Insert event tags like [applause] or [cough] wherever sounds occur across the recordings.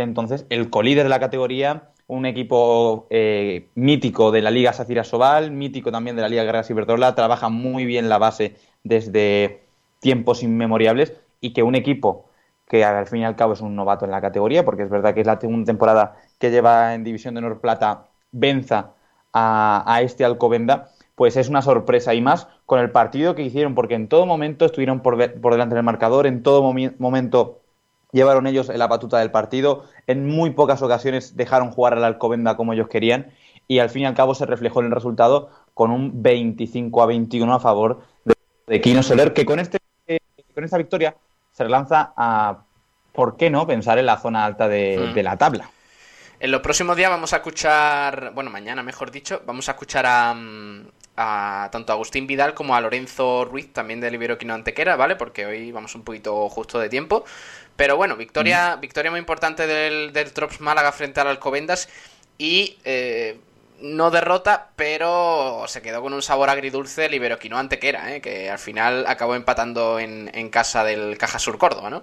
entonces el colíder de la categoría, un equipo eh, mítico de la Liga Sacira Sobal, mítico también de la Liga Guerra Ciberdrola, trabaja muy bien la base desde tiempos inmemoriales y que un equipo que al fin y al cabo es un novato en la categoría, porque es verdad que es la segunda temporada que lleva en División de Honor Plata, venza a, este Alcobenda, pues es una sorpresa y más con el partido que hicieron, porque en todo momento estuvieron por, por delante del marcador, en todo momento llevaron ellos la batuta del partido, en muy pocas ocasiones dejaron jugar al Alcobenda como ellos querían y al fin y al cabo se reflejó en el resultado con un 25 a 21 a favor de, de Kino Soler, que con, este, con esta victoria se lanza a, ¿por qué no?, pensar en la zona alta de, hmm. la tabla. En los próximos días vamos a escuchar, bueno, mañana mejor dicho, vamos a escuchar a, a tanto a Agustín Vidal como a Lorenzo Ruiz, también del Iberoquino Antequera, ¿vale? Porque hoy vamos un poquito justo de tiempo. Pero bueno, victoria, victoria muy importante del, del Trops Málaga frente al Alcobendas y eh, no derrota, pero se quedó con un sabor agridulce el Iberoquino Antequera, ¿eh? que al final acabó empatando en, en casa del Caja Sur Córdoba, ¿no?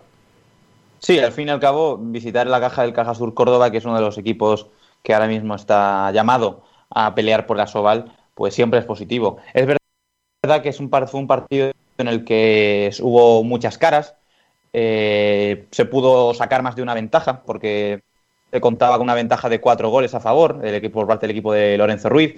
Sí, al fin y al cabo, visitar la caja del Caja Sur Córdoba, que es uno de los equipos que ahora mismo está llamado a pelear por la Soval, pues siempre es positivo. Es verdad que es un, fue un partido en el que hubo muchas caras, eh, se pudo sacar más de una ventaja, porque se contaba con una ventaja de cuatro goles a favor del equipo, por parte del equipo de Lorenzo Ruiz,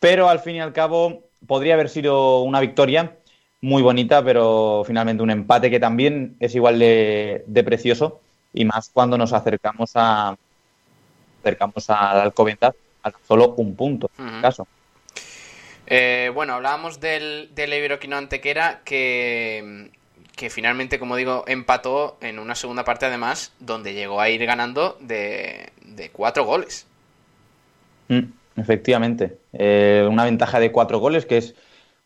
pero al fin y al cabo podría haber sido una victoria muy bonita, pero finalmente un empate que también es igual de, precioso y más cuando nos acercamos a acercamos al Alcobendas a solo un punto en este caso. Eh, bueno, hablábamos del, del Iberoquino Antequera que, que finalmente, como digo, empató en una segunda parte además, donde llegó a ir ganando de, cuatro goles. Mm, efectivamente, eh, una ventaja de cuatro goles que es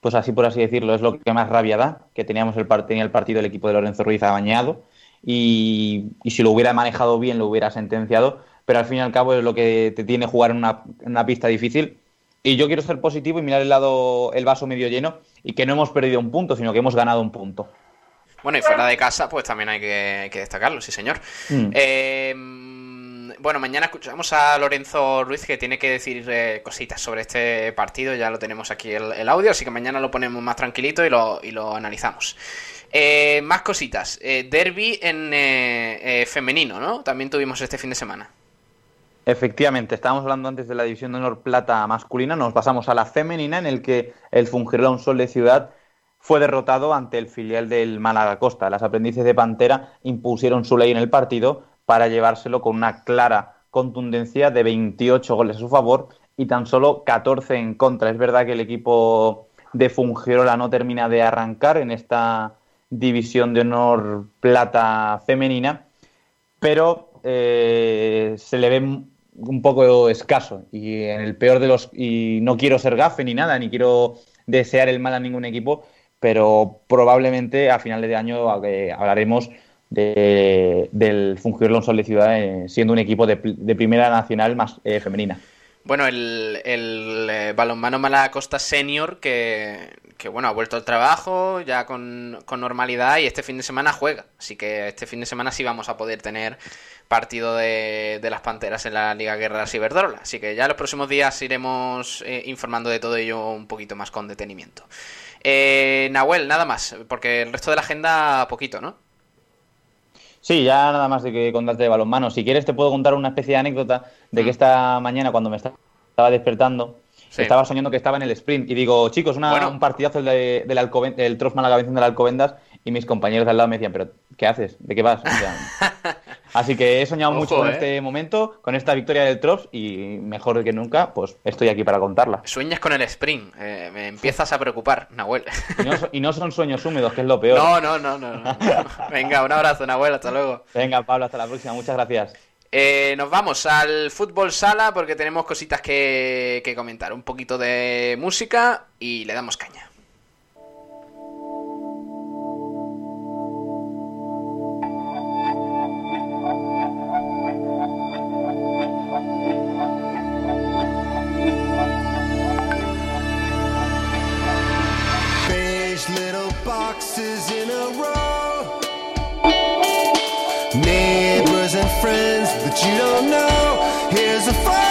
pues así por así decirlo, es lo que más rabia da, que teníamos el, tenía el partido del equipo de Lorenzo Ruiz bañado y, si lo hubiera manejado bien lo hubiera sentenciado, pero al fin y al cabo es lo que te tiene jugar en una, pista difícil. Y yo quiero ser positivo y mirar el lado, el vaso medio lleno y que no hemos perdido un punto, sino que hemos ganado un punto. Bueno, y fuera de casa, pues también hay que, destacarlo, sí señor. Mm. Eh, bueno, mañana escuchamos a Lorenzo Ruiz que tiene que decir eh, cositas sobre este partido. Ya lo tenemos aquí el, audio, así que mañana lo ponemos más tranquilito y lo, y lo analizamos. Eh, más cositas. Derby en femenino, ¿no? También tuvimos este fin de semana. Efectivamente, estábamos hablando antes de la división de honor plata masculina, nos pasamos a la femenina en el que el un Sol de Ciudad fue derrotado ante el filial del Málaga Costa. Las aprendices de Pantera impusieron su ley en el partido, para llevárselo con una clara contundencia de 28 goles a su favor y tan solo 14 en contra. Es verdad que el equipo de Fungirola no termina de arrancar en esta división de honor plata femenina, pero eh, se le ve un poco escaso y en el peor de los y no quiero ser gafe ni nada ni quiero desear el mal a ningún equipo pero probablemente a finales de año eh, hablaremos de, del Fungir Sol de Ciudad, eh, siendo un equipo de, primera nacional más eh, femenina. Bueno, el, el eh, balonmano Malacosta Senior que, que, bueno, ha vuelto al trabajo ya con, normalidad y este fin de semana juega. Así que este fin de semana sí vamos a poder tener partido de, de las Panteras en la Liga Guerra Ciberdrola. Así que ya los próximos días iremos informando de todo ello un poquito más con detenimiento. Nahuel, nada más, porque el resto de la agenda poquito, ¿no? Sí, ya nada más de que contarte de balonmano. Si quieres te puedo contar una especie de anécdota de que mm. esta mañana cuando me estaba despertando estaba soñando que estaba en el sprint y digo, chicos, un partidazo del, del, Alcoben, Trost Málaga del Alcobendas y mis compañeros de al lado me decían, pero ¿qué haces? ¿De qué vas? [laughs] así que he soñado mucho con ¿eh? este momento, con esta victoria del Trops y mejor que nunca, pues estoy aquí para contarla. Sueñas con el sprint, eh, me empiezas a preocupar, Nahuel. y, no, son sueños húmedos, que es lo peor. No, no, no, no. [laughs] Venga, un abrazo, Nahuel, hasta luego. Venga, Pablo, hasta la próxima, muchas gracias. Eh, nos vamos al fútbol sala porque tenemos cositas que comentar. Un poquito de música y le damos caña. boxes in a row. Neighbors and friends that you don't know. Here's a phone.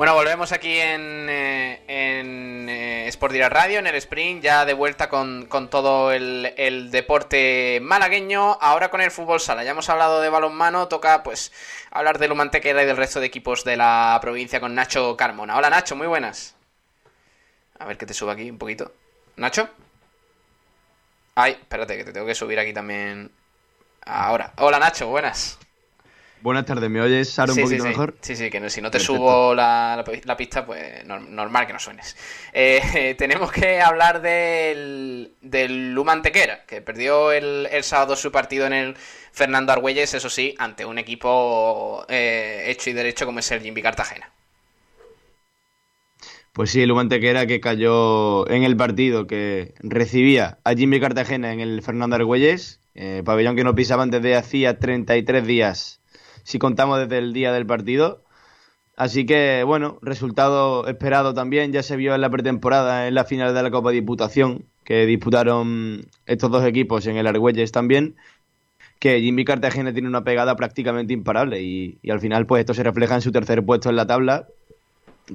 Bueno, volvemos aquí en, Sport Direct Radio, en el sprint, ya de vuelta con, todo el, deporte malagueño, ahora con el fútbol sala. Ya hemos hablado de balonmano, toca pues hablar de Lumantequera y del resto de equipos de la provincia con Nacho Carmona. Hola Nacho, muy buenas. A ver que te subo aquí un poquito. ¿Nacho? Ay, espérate, que te tengo que subir aquí también. Ahora. Hola Nacho, buenas. Buenas tardes, ¿me oyes ahora un poquito mejor? Sí, sí, que si no te subo la, pista, pues normal que no suenes. Eh, [laughs] tenemos que hablar del, del Lumantequera, que perdió el, sábado su partido en el Fernando Argüelles, eso sí, ante un equipo eh, hecho y derecho como es el Jimmy Cartagena. Pues sí, el Lumantequera que cayó en el partido que recibía a Jimmy Cartagena en el Fernando Argüelles, eh, pabellón que no pisaban desde hacía 33 días si contamos desde el día del partido. Así que, bueno, resultado esperado también. Ya se vio en la pretemporada, en la final de la Copa Diputación, que disputaron estos dos equipos en el Argüelles también, que Jimmy Cartagena tiene una pegada prácticamente imparable. Y, y al final, pues esto se refleja en su tercer puesto en la tabla,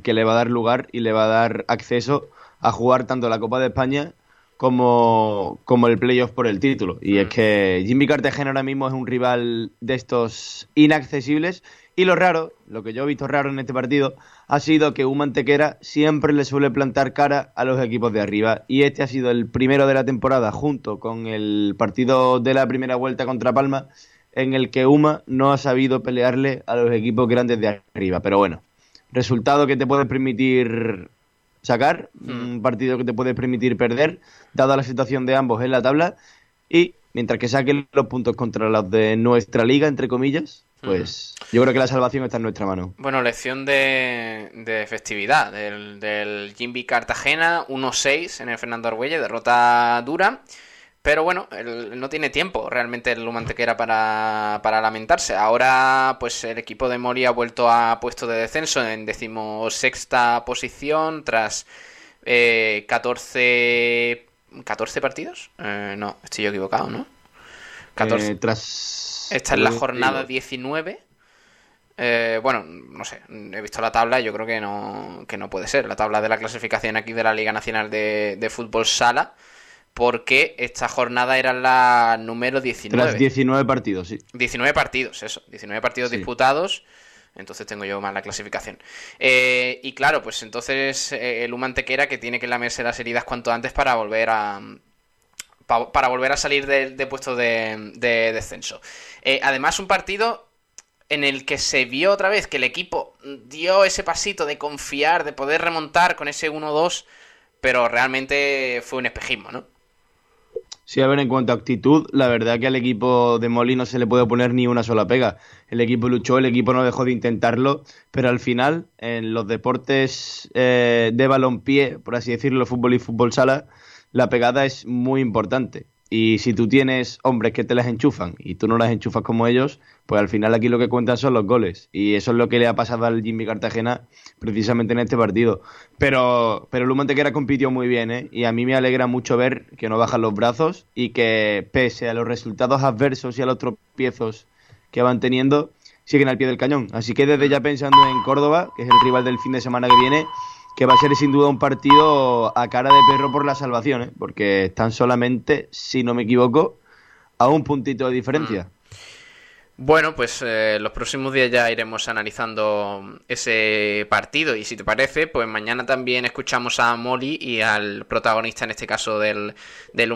que le va a dar lugar y le va a dar acceso a jugar tanto la Copa de España como, como el playoff por el título. Y es que Jimmy Cartagena ahora mismo es un rival de estos inaccesibles. Y lo raro, lo que yo he visto raro en este partido, ha sido que un Mantequera siempre le suele plantar cara a los equipos de arriba. Y este ha sido el primero de la temporada, junto con el partido de la primera vuelta contra Palma, en el que Uma no ha sabido pelearle a los equipos grandes de arriba. Pero bueno, resultado que te puede permitir sacar, hmm. un partido que te puede permitir perder, dada la situación de ambos en la tabla, y mientras que saquen los puntos contra los de nuestra liga, entre comillas, pues hmm. yo creo que la salvación está en nuestra mano. Bueno, lección de, de festividad del, del Jimby Cartagena, 1-6 en el Fernando Arguelle, derrota dura. Pero bueno, no tiene tiempo realmente el Lumantequera para, para lamentarse. Ahora, pues el equipo de Mori ha vuelto a puesto de descenso en decimosexta posición tras eh, 14, 14 partidos. Eh, no, estoy yo equivocado, ¿no? 14. Eh, tras... Esta es la jornada 19. Eh, bueno, no sé, he visto la tabla y yo creo que no, que no puede ser. La tabla de la clasificación aquí de la Liga Nacional de, de Fútbol Sala porque esta jornada era la número 19. Tras 19 partidos, sí. 19 partidos, eso. 19 partidos disputados. Entonces tengo yo más la clasificación. Eh, y claro, pues entonces eh, el Humantequera que tiene que lamerse las heridas cuanto antes para volver a. para volver a salir de, puesto de, descenso. Eh, además, un partido en el que se vio otra vez que el equipo dio ese pasito de confiar, de poder remontar con ese 1-2, pero realmente fue un espejismo, ¿no? Sí, a ver, en cuanto a actitud, la verdad que al equipo de Molino no se le puede poner ni una sola pega. El equipo luchó, el equipo no dejó de intentarlo, pero al final, en los deportes eh, de balompié, por así decirlo, fútbol y fútbol sala, la pegada es muy importante. Y si tú tienes hombres que te las enchufan y tú no las enchufas como ellos, pues al final aquí lo que cuentan son los goles. Y eso es lo que le ha pasado al Jimmy Cartagena precisamente en este partido. Pero, pero Lumantequera compitió muy bien, ¿eh? Y a mí me alegra mucho ver que no bajan los brazos y que pese a los resultados adversos y a los tropiezos que van teniendo, siguen al pie del cañón. Así que desde ya pensando en Córdoba, que es el rival del fin de semana que viene, que va a ser sin duda un partido a cara de perro por la salvación, ¿eh? porque están solamente, si no me equivoco, a un puntito de diferencia. Bueno, pues eh, los próximos días ya iremos analizando ese partido y si te parece, pues mañana también escuchamos a Molly y al protagonista en este caso del, del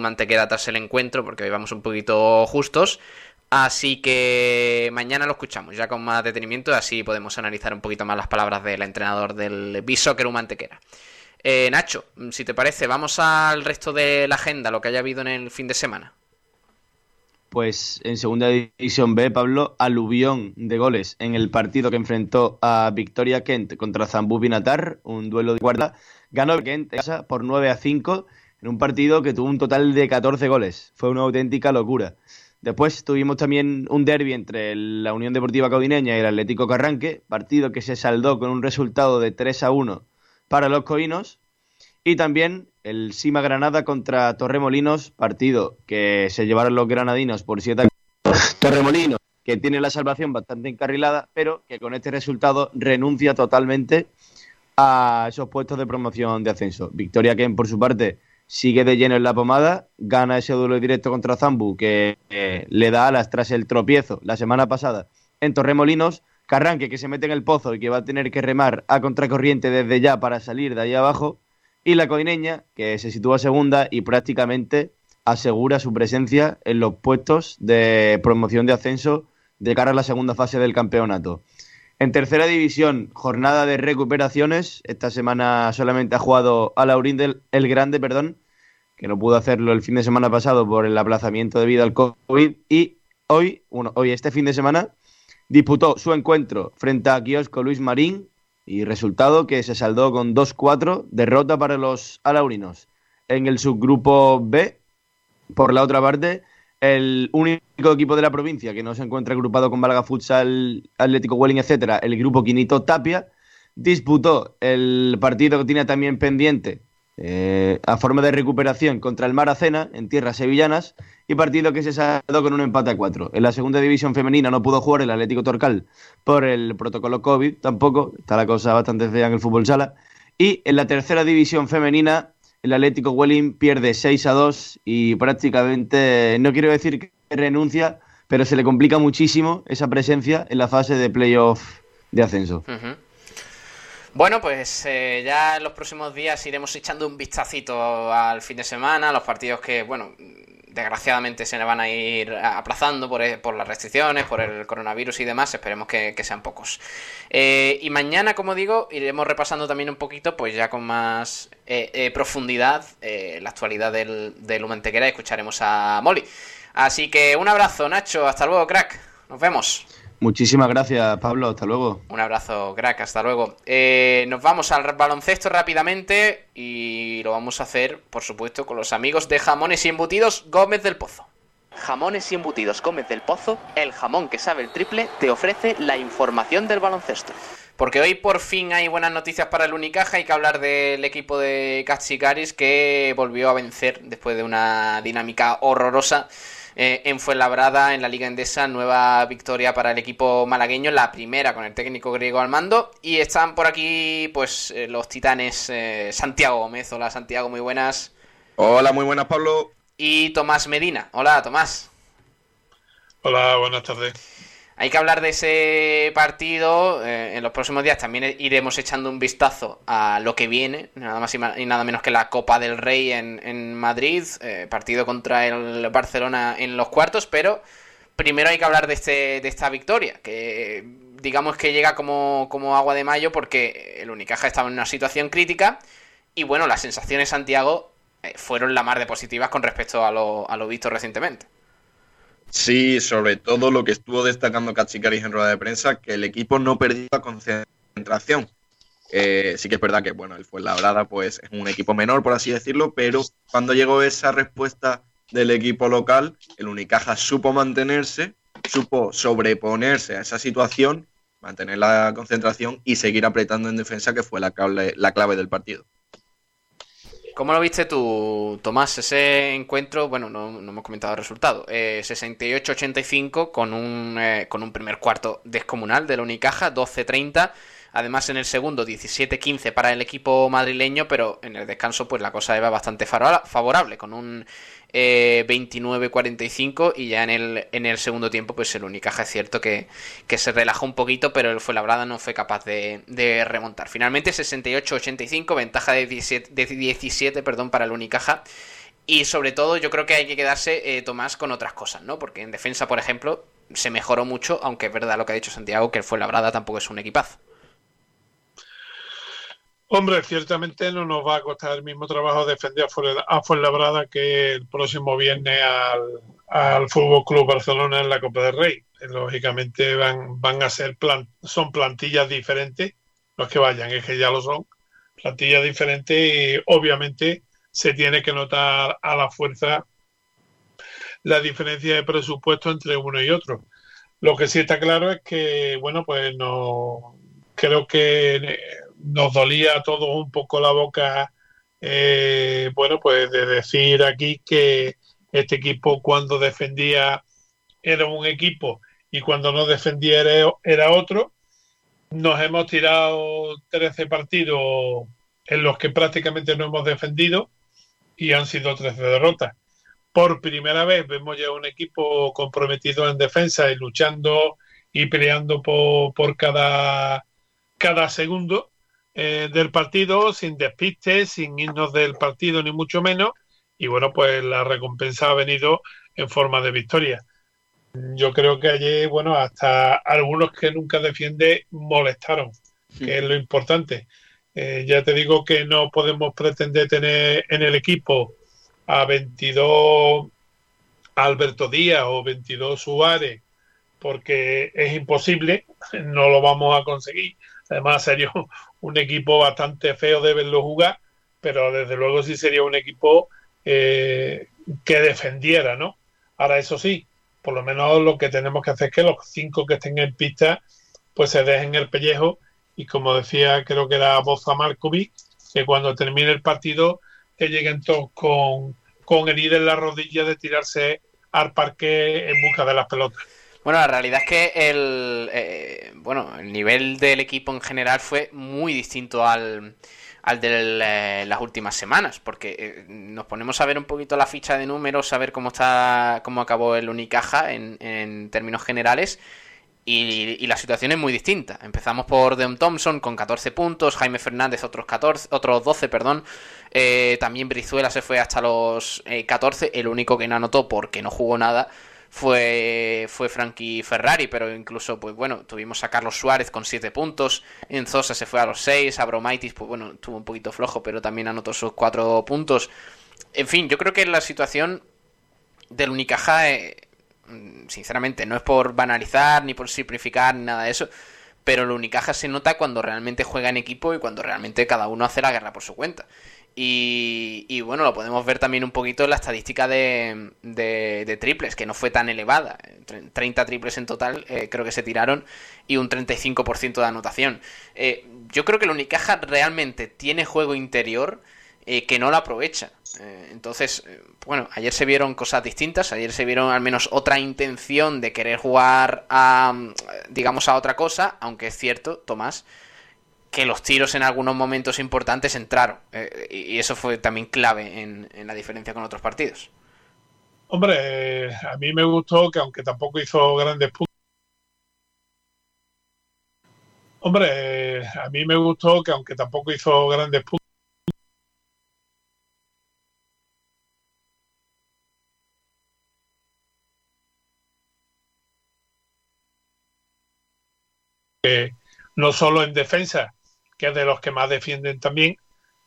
tras el encuentro, porque hoy vamos un poquito justos. Así que mañana lo escuchamos ya con más detenimiento, así podemos analizar un poquito más las palabras del entrenador del B-Soccer Humantequera. Eh, Nacho, si te parece, vamos al resto de la agenda, lo que haya habido en el fin de semana. Pues en segunda división B, Pablo, aluvión de goles en el partido que enfrentó a Victoria Kent contra Zambú Binatar, un duelo de guarda. Ganó Kent por 9 a 5 en un partido que tuvo un total de 14 goles. Fue una auténtica locura. Después tuvimos también un derby entre la Unión Deportiva Codineña y el Atlético Carranque, partido que se saldó con un resultado de 3 a 1 para los coinos. Y también el Sima Granada contra Torremolinos, partido que se llevaron los granadinos por 7 Torremolinos, que tiene la salvación bastante encarrilada, pero que con este resultado renuncia totalmente a esos puestos de promoción de ascenso. Victoria Ken, por su parte, sigue de lleno en la pomada, gana ese duelo directo contra Zambu, que eh, le da alas tras el tropiezo la semana pasada en Torremolinos. Carranque, que se mete en el pozo y que va a tener que remar a contracorriente desde ya para salir de ahí abajo y la Coineña, que se sitúa segunda y prácticamente asegura su presencia en los puestos de promoción de ascenso de cara a la segunda fase del campeonato. En tercera división, jornada de recuperaciones. Esta semana solamente ha jugado a Laurín del el Grande, perdón, que no pudo hacerlo el fin de semana pasado por el aplazamiento debido al COVID. Y hoy, hoy este fin de semana, disputó su encuentro frente a Kiosco Luis Marín y resultado que se saldó con 2-4, derrota para los alaurinos. En el subgrupo B, por la otra parte, el único equipo de la provincia que no se encuentra agrupado con Málaga Futsal, Atlético Welling, etcétera, el grupo Quinito Tapia, disputó el partido que tiene también pendiente eh, a forma de recuperación contra el Maracena en tierras sevillanas y partido que se saldó con un empate a cuatro. En la segunda división femenina no pudo jugar el Atlético Torcal por el protocolo COVID, tampoco, está la cosa bastante fea en el fútbol sala. Y en la tercera división femenina, el Atlético Welling pierde 6 a 2 y prácticamente, no quiero decir que renuncia, pero se le complica muchísimo esa presencia en la fase de playoff de ascenso. Bueno, pues eh, ya en los próximos días iremos echando un vistacito al fin de semana, a los partidos que, bueno, desgraciadamente se le van a ir aplazando por, e, por las restricciones, por el coronavirus y demás, esperemos que, sean pocos. Eh, y mañana, como digo, iremos repasando también un poquito, pues ya con más eh, profundidad, la actualidad del, del Humantequera y escucharemos a Molly. Así que un abrazo, Nacho, hasta luego, crack, nos vemos. Muchísimas gracias, Pablo. Hasta luego. Un abrazo, crack. Hasta luego. Eh, nos vamos al baloncesto rápidamente y lo vamos a hacer, por supuesto, con los amigos de Jamones y Embutidos Gómez del Pozo. Jamones y Embutidos Gómez del Pozo, el jamón que sabe el triple, te ofrece la información del baloncesto. Porque hoy por fin hay buenas noticias para el Unicaja. Hay que hablar del equipo de Cachicaris que volvió a vencer después de una dinámica horrorosa eh, en Fuenlabrada, en la Liga Endesa, nueva victoria para el equipo malagueño, la primera con el técnico griego al mando. Y están por aquí, pues, eh, los titanes eh, Santiago Gómez. Hola, Santiago, muy buenas. Hola, muy buenas, Pablo. Y Tomás Medina. Hola, Tomás. Hola, buenas tardes. Hay que hablar de ese partido. Eh, en los próximos días también iremos echando un vistazo a lo que viene, nada más y, nada menos que la Copa del Rey en, Madrid, eh, partido contra el Barcelona en los cuartos, pero primero hay que hablar de, este, de esta victoria, que digamos que llega como, como agua de mayo porque el Unicaja estaba en una situación crítica y bueno, las sensaciones Santiago eh, fueron la mar de positivas con respecto a lo, a lo visto recientemente. Sí, sobre todo lo que estuvo destacando Cachicaris en rueda de prensa, que el equipo no perdió la concentración. Eh, sí que es verdad que, bueno, el Fuenlabrada pues es un equipo menor, por así decirlo, pero cuando llegó esa respuesta del equipo local, el Unicaja supo mantenerse, supo sobreponerse a esa situación, mantener la concentración y seguir apretando en defensa, que fue la la clave del partido. ¿Cómo lo viste tú, Tomás? Ese encuentro, bueno, no, hemos comentado el resultado. Eh, 68-85 con, un, eh, con un primer cuarto descomunal de la Unicaja, 12-30. Además, en el segundo, 17-15 para el equipo madrileño, pero en el descanso, pues la cosa iba bastante favorable, con un 29-45 y ya en el, en el segundo tiempo, pues el Unicaja es cierto que, se relajó un poquito, pero el Fuenlabrada no fue capaz de, de remontar. Finalmente, 68-85, ventaja de 17, de 17 perdón, para el Unicaja. Y sobre todo yo creo que hay que quedarse, eh, Tomás, con otras cosas, ¿no? Porque en defensa, por ejemplo, se mejoró mucho, aunque es verdad lo que ha dicho Santiago, que el Fuenlabrada tampoco es un equipazo. Hombre, ciertamente no nos va a costar el mismo trabajo defender a Fuenlabrada que el próximo viernes al, al Fútbol Club Barcelona en la Copa del Rey. Lógicamente van, van a ser son plantillas diferentes, los que vayan, es que ya lo son, plantillas diferentes y obviamente se tiene que notar a la fuerza la diferencia de presupuesto entre uno y otro. Lo que sí está claro es que, bueno, pues no creo que nos dolía a todos un poco la boca, eh, bueno, pues de decir aquí que este equipo cuando defendía era un equipo y cuando no defendía era otro. Nos hemos tirado 13 partidos en los que prácticamente no hemos defendido y han sido 13 derrotas. Por primera vez vemos ya un equipo comprometido en defensa y luchando y peleando por, por cada, cada segundo eh, del partido, sin despistes, sin irnos del partido ni mucho menos. Y bueno, pues la recompensa ha venido en forma de victoria. Yo creo que ayer, bueno, hasta algunos que nunca defiende molestaron, que es lo importante. Eh, ya te digo que no podemos pretender tener en el equipo a 22 Alberto Díaz o 22 Suárez porque es imposible, [laughs] no lo vamos a conseguir. Además sería un equipo bastante feo de verlo jugar, pero desde luego sí sería un equipo eh, que defendiera, ¿no? Ahora eso sí, por lo menos lo que tenemos que hacer es que los cinco que estén en pista pues se dejen el pellejo y como decía, creo que era Boza Markovic, que cuando termine el partido que lleguen todos con, con herida en la rodilla de tirarse al parque en busca de las pelotas. Bueno, la realidad es que el, eh, bueno, el nivel del equipo en general fue muy distinto al, al de eh, las últimas semanas, porque eh, nos ponemos a ver un poquito la ficha de números, a ver cómo está, cómo acabó el Unicaja en, en términos generales, y, la situación es muy distinta. Empezamos por Deon Thompson con 14 puntos, Jaime Fernández otros 14, otros 12, perdón. Eh, también Brizuela se fue hasta los 14. Eh, El único que no anotó porque no jugó nada fue, fue Frankie Ferrari, pero incluso, pues bueno, tuvimos a Carlos Suárez con 7 puntos, Enzosa se fue a los 6, Abromaitis, pues bueno, estuvo un poquito flojo, pero también anotó sus 4 puntos. En fin, yo creo que la situación del Unicaja... Eh, sinceramente, no es por banalizar ni por simplificar ni nada de eso, pero el Unicaja se nota cuando realmente juega en equipo y cuando realmente cada uno hace la guerra por su cuenta. Y, bueno, lo podemos ver también un poquito en la estadística de, de, triples, que no fue tan elevada. 30 triples en total, eh, creo que se tiraron, y un 35% de anotación. Eh, yo creo que el Unicaja realmente tiene juego interior eh, que no lo aprovecha. Eh, entonces, eh, bueno, ayer se vieron cosas distintas, ayer se vieron al menos otra intención de querer jugar a, digamos, a otra cosa, aunque es cierto, Tomás, que los tiros en algunos momentos importantes entraron. y eso fue también clave en, la diferencia con otros partidos. Hombre, a mí me gustó que aunque tampoco hizo grandes puntos. Hombre, a mí me gustó que aunque tampoco hizo grandes puntos no solo en defensa, que es de los que más defienden también,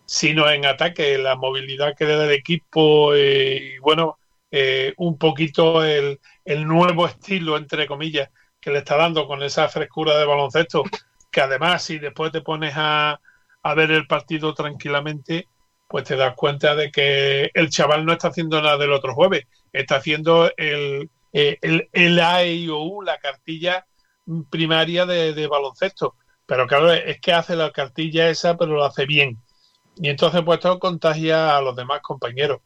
sino en ataque, la movilidad que le da el equipo eh, y bueno, eh, un poquito el, nuevo estilo, entre comillas, que le está dando con esa frescura de baloncesto, que además si después te pones a, a ver el partido tranquilamente, pues te das cuenta de que el chaval no está haciendo nada del otro jueves, está haciendo el, eh, el, el A, I, o U, la cartilla primaria de, baloncesto. Pero claro, es que hace la cartilla esa, pero lo hace bien. Y entonces, pues todo contagia a los demás compañeros.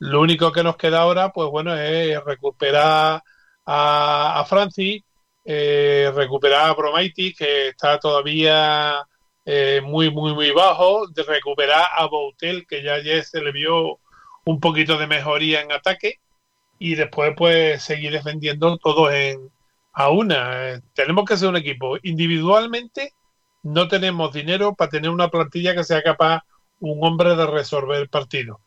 Lo único que nos queda ahora, pues bueno, es recuperar a, a Francis eh, recuperar a Bromaitis, que está todavía eh, muy, muy, muy bajo, recuperar a Boutel, que ya ayer se le vio un poquito de mejoría en ataque, y después pues seguir defendiendo todos en, a una. tenemos que ser un equipo. Individualmente no tenemos dinero para tener una plantilla que sea capaz un hombre de resolver el partido.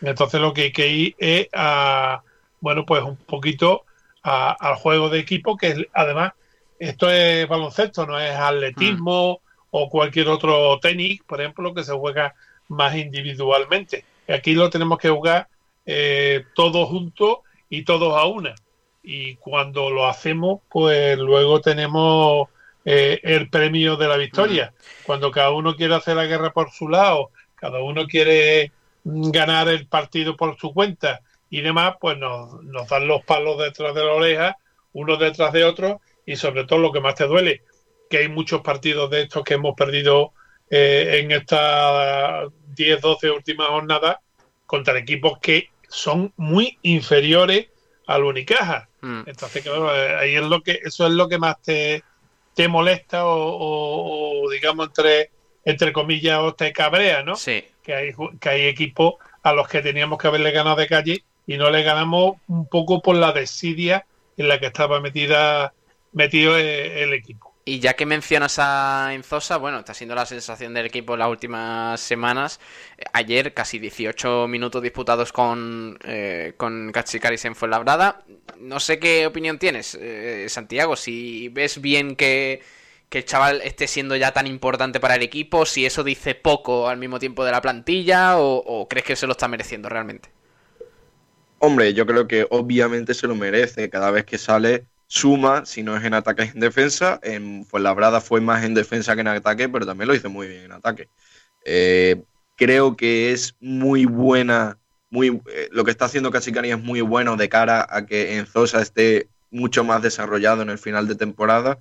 Entonces lo que hay que ir es a, bueno, pues un poquito al juego de equipo, que además esto es baloncesto, no es atletismo o cualquier otro tenis, por ejemplo, que se juega más individualmente. Aquí lo tenemos que jugar eh, todos juntos y todos a una. Y cuando lo hacemos, pues luego tenemos eh, el premio de la victoria. Cuando cada uno quiere hacer la guerra por su lado, cada uno quiere ganar el partido por su cuenta y demás, pues nos, nos dan los palos detrás de la oreja, uno detrás de otro, y sobre todo lo que más te duele, que hay muchos partidos de estos que hemos perdido eh, en estas 10, 12 últimas jornadas contra equipos que son muy inferiores al Unicaja. Mm. Entonces, claro, eh, ahí es lo que, eso es lo que más te, te molesta o, digamos entre entre comillas o te cabrea, ¿no? Sí. Que hay, que hay equipos a los que teníamos que haberle ganado de calle y no le ganamos un poco por la desidia en la que estaba metida metido e, el equipo. Y ya que mencionas a Enzosa, bueno, está siendo la sensación del equipo en las últimas semanas. Ayer casi 18 minutos disputados con, eh, con Cachicaris en Fuenlabrada. No sé qué opinión tienes, eh, Santiago, si ves bien que, el chaval esté siendo ya tan importante para el equipo, si eso dice poco al mismo tiempo de la plantilla o crees que se lo está mereciendo realmente. Hombre, yo creo que obviamente se lo merece. Cada vez que sale suma, si no es en ataque es en defensa. En Fuenlabrada fue más en defensa que en ataque, pero también lo hizo muy bien en ataque. Eh, creo que es muy buena, muy, eh, lo que está haciendo Cachicani es muy bueno de cara a que Enzosa esté mucho más desarrollado en el final de temporada,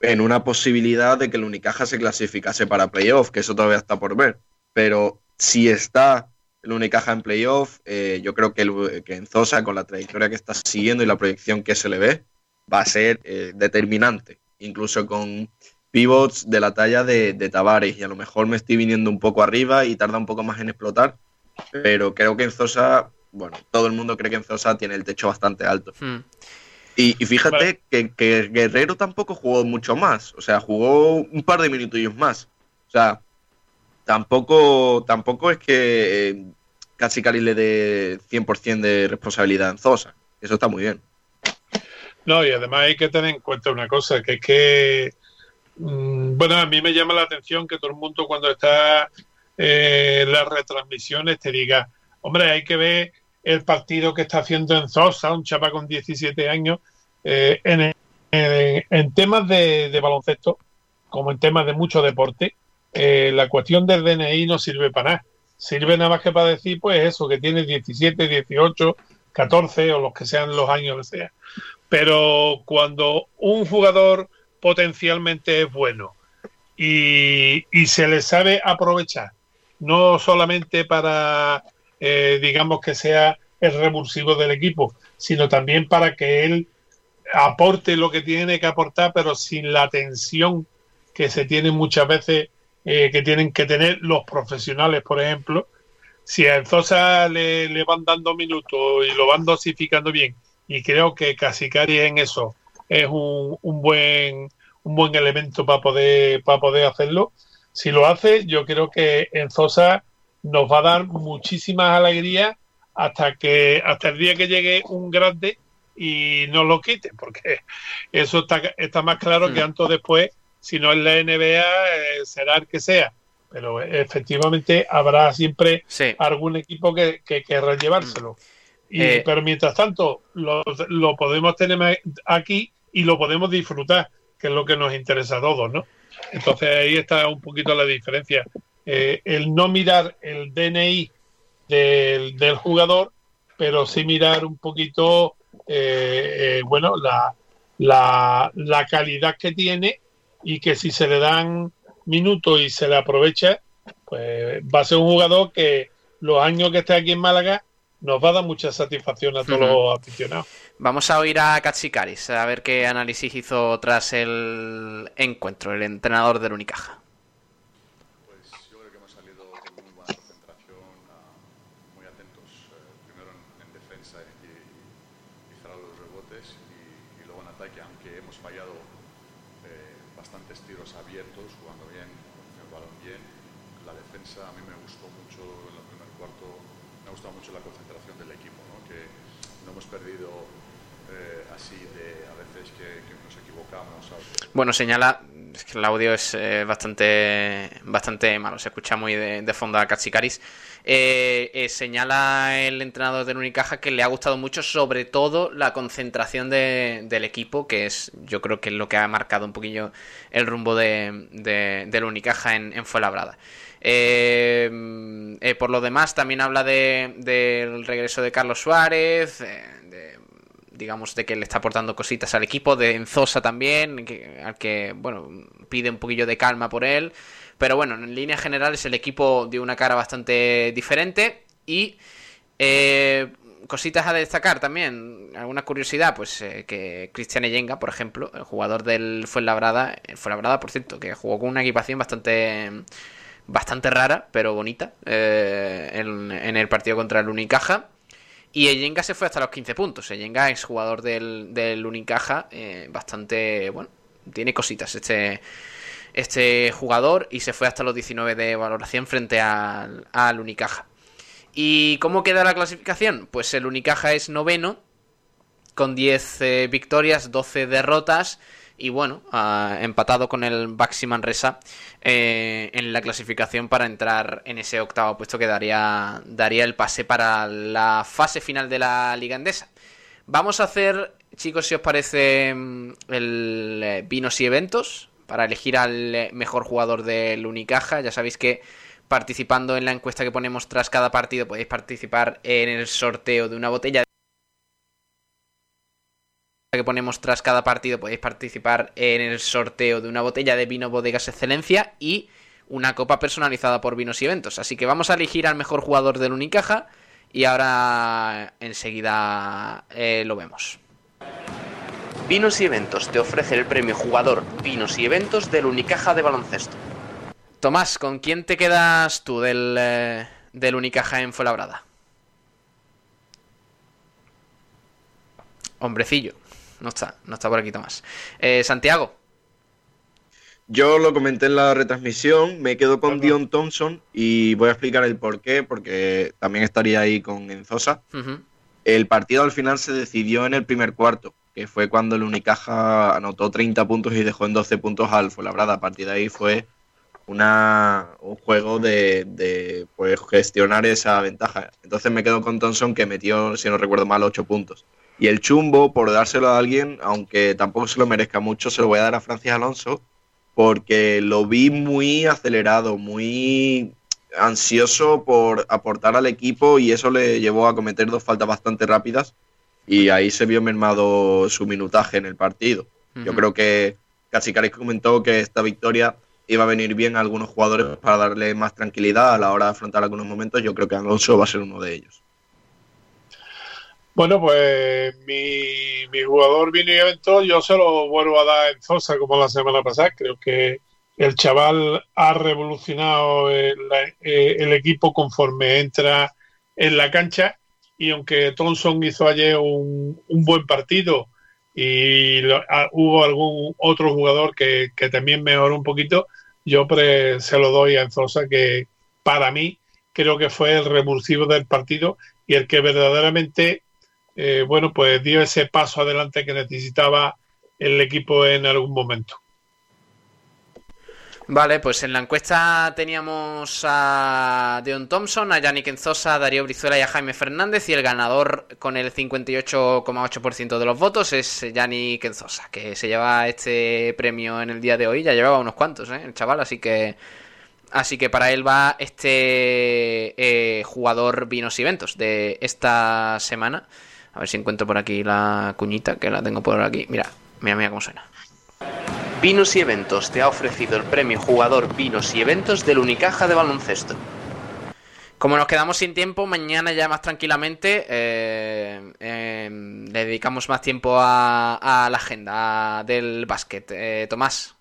en una posibilidad de que el Unicaja se clasificase para playoff, que eso todavía está por ver. Pero si está el Unicaja en playoff. Eh, yo creo que, el, que en Zosa, con la trayectoria que está siguiendo y la proyección que se le ve, va a ser eh, determinante. Incluso con pivots de la talla de, Tavares. Y a lo mejor me estoy viniendo un poco arriba y tarda un poco más en explotar. Pero creo que en Zosa, bueno, todo el mundo cree que en Zosa tiene el techo bastante alto. Hmm. Y, fíjate que, que, Guerrero tampoco jugó mucho más. O sea, jugó un par de minutillos más. O sea, tampoco, tampoco es que eh, casi Cali le dé 100% de responsabilidad en Zosa. Eso está muy bien. No, y además hay que tener en cuenta una cosa, que es que, mm, bueno, a mí me llama la atención que todo el mundo cuando está eh, en las retransmisiones te diga, hombre, hay que ver el partido que está haciendo en Zosa, un chapa con 17 años, eh, en, en, temas de, baloncesto, como en temas de mucho deporte, eh, la cuestión del DNI no sirve para nada. Sirve nada más que para decir, pues eso, que tiene 17, 18, 14 o los que sean los años que sea. Pero cuando un jugador potencialmente es bueno y, se le sabe aprovechar, no solamente para, eh, digamos, que sea el revulsivo del equipo, sino también para que él aporte lo que tiene que aportar, pero sin la tensión que se tiene muchas veces eh, que tienen que tener los profesionales, por ejemplo. Si a Enzosa le, le van dando minutos y lo van dosificando bien, y creo que Casicari en eso es un, un, buen un buen elemento para poder para poder hacerlo. Si lo hace, yo creo que Enzosa nos va a dar muchísimas alegrías hasta que hasta el día que llegue un grande y no lo quite, porque eso está, está más claro que mm. antes o después si no es la NBA, eh, será el que sea. Pero efectivamente habrá siempre algún equipo que, que querrá llevárselo. Y, eh, pero mientras tanto, lo, podemos tener aquí y lo podemos disfrutar, que es lo que nos interesa a todos, ¿no? Entonces ahí está un poquito la diferencia. Eh, el no mirar el DNI del, del, jugador, pero sí mirar un poquito, bueno, la, la, la calidad que tiene y que si se le dan minutos y se le aprovecha, pues va a ser un jugador que los años que esté aquí en Málaga nos va a dar mucha satisfacción a todos los aficionados. Vamos a oír a Katsikaris, a ver qué análisis hizo tras el encuentro, el entrenador del Unicaja. Bueno, señala es que el audio es eh, bastante bastante malo, se escucha muy de, fondo a Katsikaris. Eh, eh, señala el entrenador del Unicaja que le ha gustado mucho, sobre todo la concentración del equipo, que es, yo creo que es lo que ha marcado un poquillo el rumbo de, del Unicaja en, en Fuenlabrada. por lo demás, también habla del regreso de Carlos Suárez, digamos, de que le está aportando cositas al equipo, de Enzosa también, al que, bueno, pide un poquillo de calma por él. Pero bueno, en líneas generales el equipo dio una cara bastante diferente y eh, cositas a destacar también, alguna curiosidad, pues eh, que Cristian Eyenga, por ejemplo, el jugador del Fuenlabrada, el Fuenlabrada, por cierto, que jugó con una equipación bastante bastante rara, pero bonita, eh, en, el partido contra el Unicaja. Y Eyenga se fue hasta los 15 puntos. Eyenga es jugador del, del Unicaja, eh, bastante, bueno, tiene cositas este, este jugador y se fue hasta los 19 de valoración frente al, al Unicaja. ¿Y cómo queda la clasificación? Pues el Unicaja es noveno, con 10 eh, victorias, 12 derrotas y bueno, empatado con el Baxi Manresa eh, en la clasificación para entrar en ese octavo puesto que daría, daría el pase para la fase final de la Liga Endesa. Vamos a hacer, chicos, si os parece, mm, el eh, vinos y eventos para elegir al eh, mejor jugador del Unicaja. Ya sabéis que participando en la encuesta que ponemos tras cada partido podéis participar en el sorteo de una botella que ponemos tras cada partido podéis participar en el sorteo de una botella de vino Bodegas Excelencia y una copa personalizada por vinos y eventos. Así que vamos a elegir al mejor jugador del Unicaja y ahora enseguida eh, lo vemos. Vinos y Eventos te ofrece el premio jugador Vinos y Eventos del Unicaja de baloncesto. Tomás, ¿con quién te quedas tú del, eh, del Unicaja en Fuenlabrada? Hombrecillo no está, no está por aquí Tomás. Eh, Santiago. Yo lo comenté en la retransmisión, me quedo con Dion Thompson y voy a explicar el por qué, porque también estaría ahí con Enzosa. El partido al final se decidió en el primer cuarto, que fue cuando el Unicaja anotó 30 puntos y dejó en 12 puntos al Fuenlabrada. A partir de ahí fue una, un juego de, de pues, gestionar esa ventaja. Entonces me quedo con Thompson que metió, si no recuerdo mal, 8 puntos. Y el chumbo, por dárselo a alguien, aunque tampoco se lo merezca mucho, se lo voy a dar a Francis Alonso, porque lo vi muy acelerado, muy ansioso por aportar al equipo y eso le llevó a cometer dos faltas bastante rápidas y ahí se vio mermado su minutaje en el partido. Yo creo que Cacicaris comentó que esta victoria iba a venir bien a algunos jugadores para darle más tranquilidad a la hora de afrontar algunos momentos. Yo creo que Alonso va a ser uno de ellos. Bueno, pues mi, mi jugador vino y evento, yo se lo vuelvo a dar en Zosa como la semana pasada. Creo que el chaval ha revolucionado el, eh, equipo conforme entra en la cancha y aunque Thompson hizo ayer un, un buen partido y ah, hubo algún otro jugador que, que, también mejoró un poquito, yo se lo doy a Enzosa que para mí creo que fue el revulsivo del partido y el que verdaderamente eh, bueno, pues dio ese paso adelante que necesitaba el equipo en algún momento. Vale, pues en la encuesta teníamos a Deon Thompson, a Yannick Enzosa, a Darío Brizuela y a Jaime Fernández y el ganador con el 58,8% de los votos es Yannick Enzosa, que se lleva este premio en el día de hoy, ya llevaba unos cuantos, ¿eh? el chaval, así que así que para él va este eh, jugador vinos y eventos de esta semana. A ver si encuentro por aquí la cuñita, que la tengo por aquí. Mira, mira, mira cómo suena. Vinos y Eventos te ha ofrecido el premio Jugador Vinos y Eventos del Unicaja de Baloncesto. Como nos quedamos sin tiempo, mañana ya más tranquilamente eh, em, le dedicamos más tiempo a, la agenda del básquet. Eh, Tomás.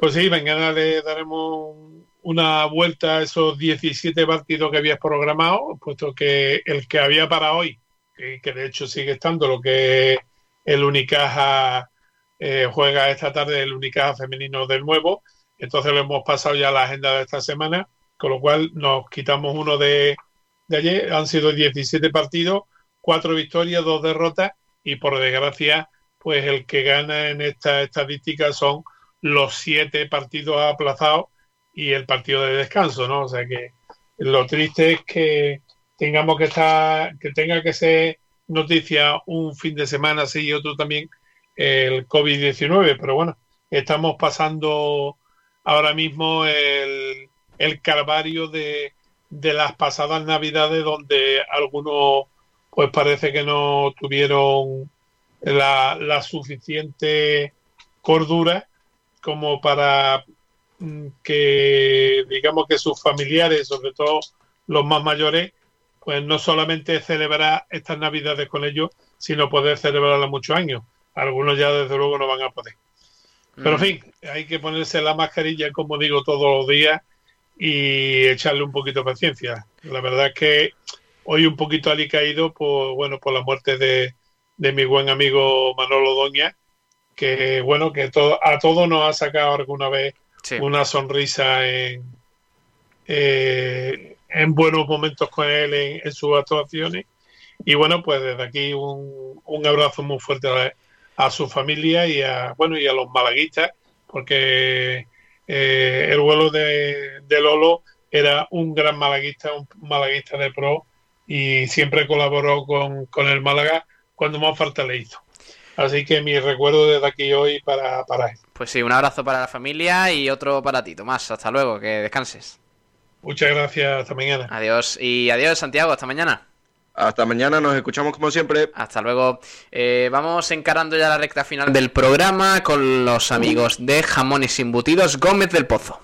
Pues sí, mañana le daremos una vuelta a esos 17 partidos que habías programado, puesto que el que había para hoy, que, de hecho sigue estando, lo que el Unicaja eh, juega esta tarde, el Unicaja femenino del nuevo, entonces lo hemos pasado ya a la agenda de esta semana con lo cual nos quitamos uno de, ayer. Han sido 17 partidos, cuatro victorias, dos derrotas y por desgracia, pues el que gana en esta estadística son los siete partidos aplazados y el partido de descanso, ¿no? O sea que lo triste es que tengamos que estar, que tenga que ser noticia un fin de semana sí y otro también el COVID-19, pero bueno, estamos pasando ahora mismo el, el calvario de, las pasadas navidades donde algunos pues parece que no tuvieron la, suficiente cordura como para mm, que digamos que sus familiares, sobre todo los más mayores, pues no solamente celebrar estas navidades con ellos, sino poder celebrarlas muchos años. Algunos ya desde luego no van a poder. Pero en fin, hay que ponerse la mascarilla, como digo, todos los días y echarle un poquito de paciencia. La verdad es que hoy un poquito alicaído por, bueno, por la muerte de, de mi buen amigo Manolo Doña, que bueno, que todo, a todos nos ha sacado alguna vez una sonrisa en, eh, en buenos momentos con él en, sus actuaciones. Y bueno, pues desde aquí un, un abrazo muy fuerte a, a, su familia y a, bueno, y a los malaguistas, porque eh, el vuelo de, Lolo era un gran malaguista, un malaguista de pro y siempre colaboró con, el Málaga cuando más falta le hizo. Así que mi recuerdo desde aquí hoy para, para él. Pues sí, un abrazo para la familia y otro para ti, Tomás. Hasta luego, que descanses. Muchas gracias, hasta mañana. Adiós y adiós, Santiago, hasta mañana. Hasta mañana, nos escuchamos como siempre. Hasta luego. Eh, vamos encarando ya la recta final del programa con los amigos de Jamones y Embutidos Gómez del Pozo.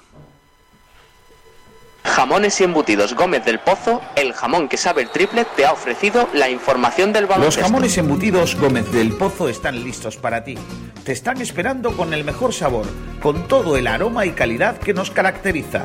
Jamones y Embutidos Gómez del Pozo, el jamón que sabe el triple, te ha ofrecido la información del baloncesto. Los jamones embutidos Gómez del Pozo están listos para ti. Te están esperando con el mejor sabor, con todo el aroma y calidad que nos caracteriza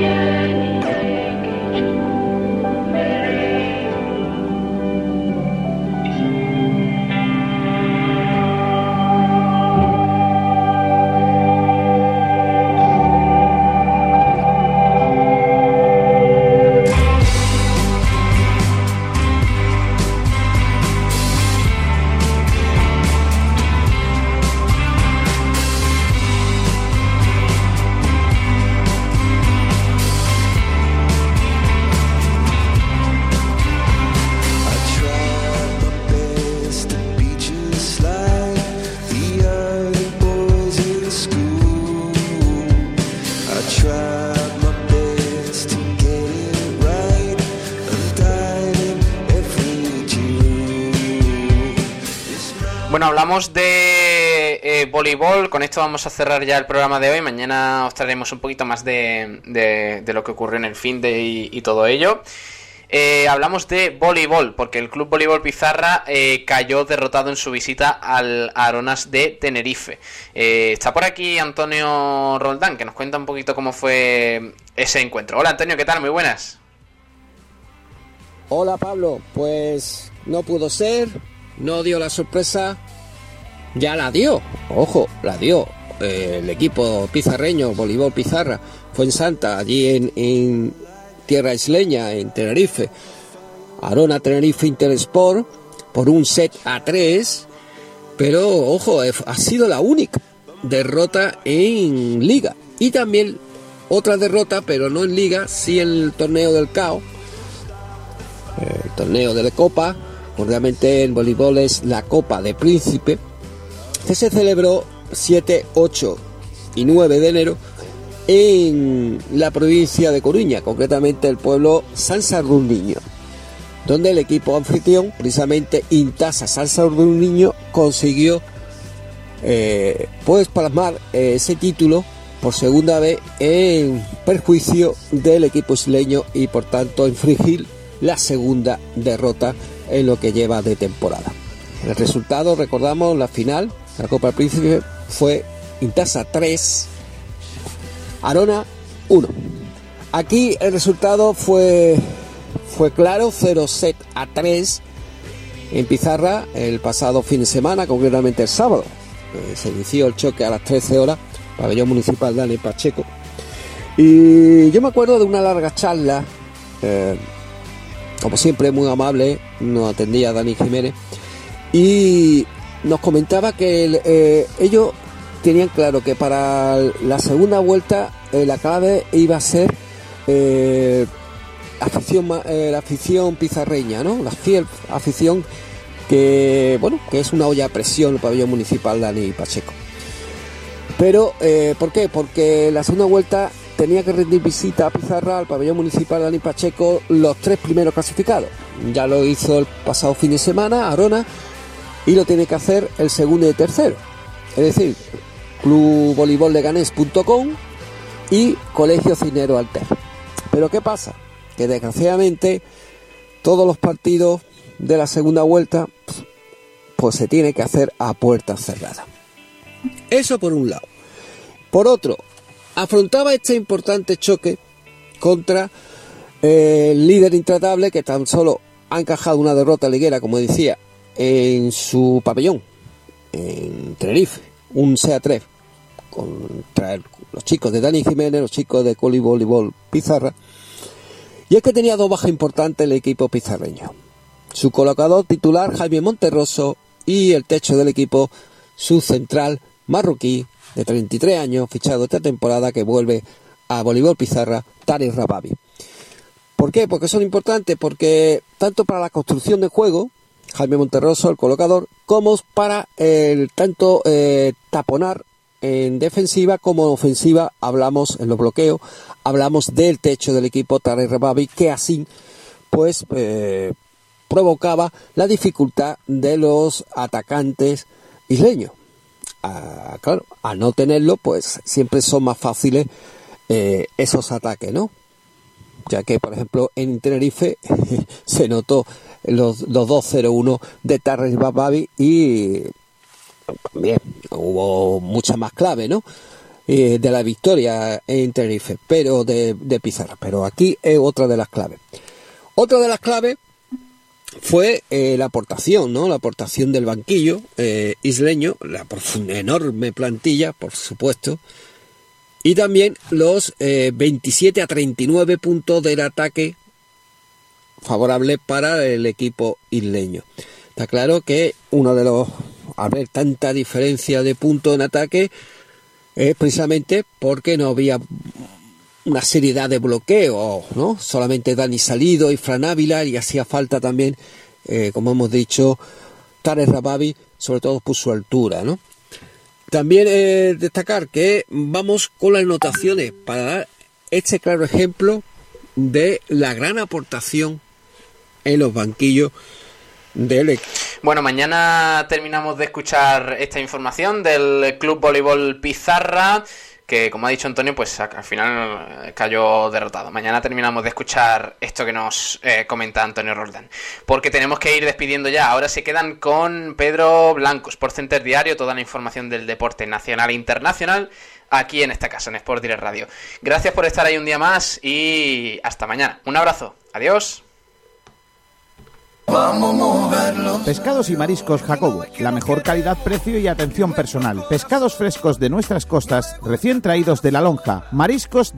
yeah. De eh, voleibol, con esto vamos a cerrar ya el programa de hoy. Mañana os traeremos un poquito más de, lo que ocurrió en el fin de y, todo ello. Eh, hablamos de voleibol, porque el Club Voleibol Pizarra eh, cayó derrotado en su visita al Aronas de Tenerife. está por aquí Antonio Roldán, que nos cuenta un poquito cómo fue ese encuentro. Hola Antonio, ¿qué tal? Muy buenas. Hola Pablo, pues no pudo ser, no dio la sorpresa ya la dio, ojo, la dio. Eh, el equipo pizarreño, Bolívar Pizarra, fue en Santa, allí en, tierra isleña, en Tenerife. Arona Tenerife Intersport por un set a tres, pero ojo, ha sido la única, derrota en liga y también otra derrota, pero no en liga, sí en el torneo del CAO, el torneo de la Copa, obviamente en voleibol es la Copa de Príncipe, que se celebró 7, 8 y 9 de enero en la provincia de Coruña, concretamente el pueblo San Niño, donde el equipo anfitrión, precisamente Intasa San Niño, consiguió eh, pues plasmar eh, ese título por segunda vez en perjuicio del equipo isleño y por tanto infringir la segunda derrota en lo que lleva de temporada. El resultado, recordamos, la final, la Copa Príncipe, fue Intasa 3, Arona 1. Aquí el resultado fue, fue claro, 0 set a 3 en Pizarra el pasado fin de semana, concretamente el sábado. Eh, se inició el choque a las 13 horas, pabellón municipal Dani Pacheco. Y yo me acuerdo de una larga charla, eh, como siempre muy amable, nos atendía Dani Jiménez, y nos comentaba que eh, ellos tenían claro que para la segunda vuelta eh, la clave iba a ser eh, afición, la afición pizarreña, ¿no? La fiel afición que, bueno, que es una olla a presión el pabellón municipal Dani Pacheco. Pero, ¿por qué? Porque la segunda vuelta tenía que rendir visita a Pizarra al pabellón municipal Dani Pacheco los tres primeros clasificados. Ya lo hizo el pasado fin de semana, Arona, y lo tiene que hacer el segundo y tercero. Es decir, clubvoleibolleganés.com y Colegio Cinero Alter. Pero ¿qué pasa? Que desgraciadamente todos los partidos de la segunda vuelta pues se tiene que hacer a puertas cerradas. Eso por un lado. Por otro, afrontaba este importante choque contra eh, el líder intratable que tan solo ha encajado una derrota liguera, como decía, en su pabellón, en Tenerife, un SEA3, contra los chicos de Dani Jiménez, los chicos de Coli Voleibol Pizarra. Y es que tenía dos bajas importantes el equipo pizarreño. Su colocador titular Jaime Monterroso y el techo del equipo, su central marroquí de 33 años, fichado esta temporada que vuelve a Voleibol Pizarra, Tari Rababi. ¿Por qué? Porque son importantes, porque tanto para la construcción de juego, Jaime Monterroso, el colocador, como para el tanto eh, taponar en defensiva como en ofensiva, hablamos en los bloqueos, hablamos del techo del equipo Tarek Rebabi, que así pues eh, provocaba la dificultad de los atacantes isleños. Ah, claro, al no tenerlo, pues siempre son más fáciles eh, esos ataques, ¿no? Ya que, por ejemplo, en Tenerife [laughs] se notó los, los 2-0-1 de Tarek Bababi y también hubo mucha más clave, ¿no? Eh, de la victoria en Tenerife, pero de, Pizarra. Pero aquí es otra de las claves. Otra de las claves fue eh, la aportación, ¿no? La aportación del banquillo eh, isleño, la enorme plantilla, por supuesto, y también los 27 a 39 puntos del ataque favorable para el equipo isleño. Está claro que uno de los al ver tanta diferencia de punto en ataque es precisamente porque no había una seriedad de bloqueo, ¿no? Solamente Dani Salido y Fran Ávila y hacía falta también, eh, como hemos dicho, Tarek Rababi, sobre todo por su altura, ¿no? También eh, destacar que vamos con las anotaciones para dar este claro ejemplo de la gran aportación en los banquillos bueno, mañana terminamos de escuchar esta información del Club Voleibol Pizarra que como ha dicho Antonio, pues al final eh, cayó derrotado. Mañana terminamos de escuchar esto que nos eh, comenta Antonio Roldán. Porque tenemos que ir despidiendo ya. Ahora se quedan con Pedro Blancos por Center Diario, toda la información del deporte nacional e internacional, aquí en esta casa, en Sport Direct Radio. Gracias por estar ahí un día más y hasta mañana. Un abrazo. Adiós. Pescados y mariscos Jacobo, la mejor calidad, precio y atención personal. Pescados frescos de nuestras costas, recién traídos de la lonja. Mariscos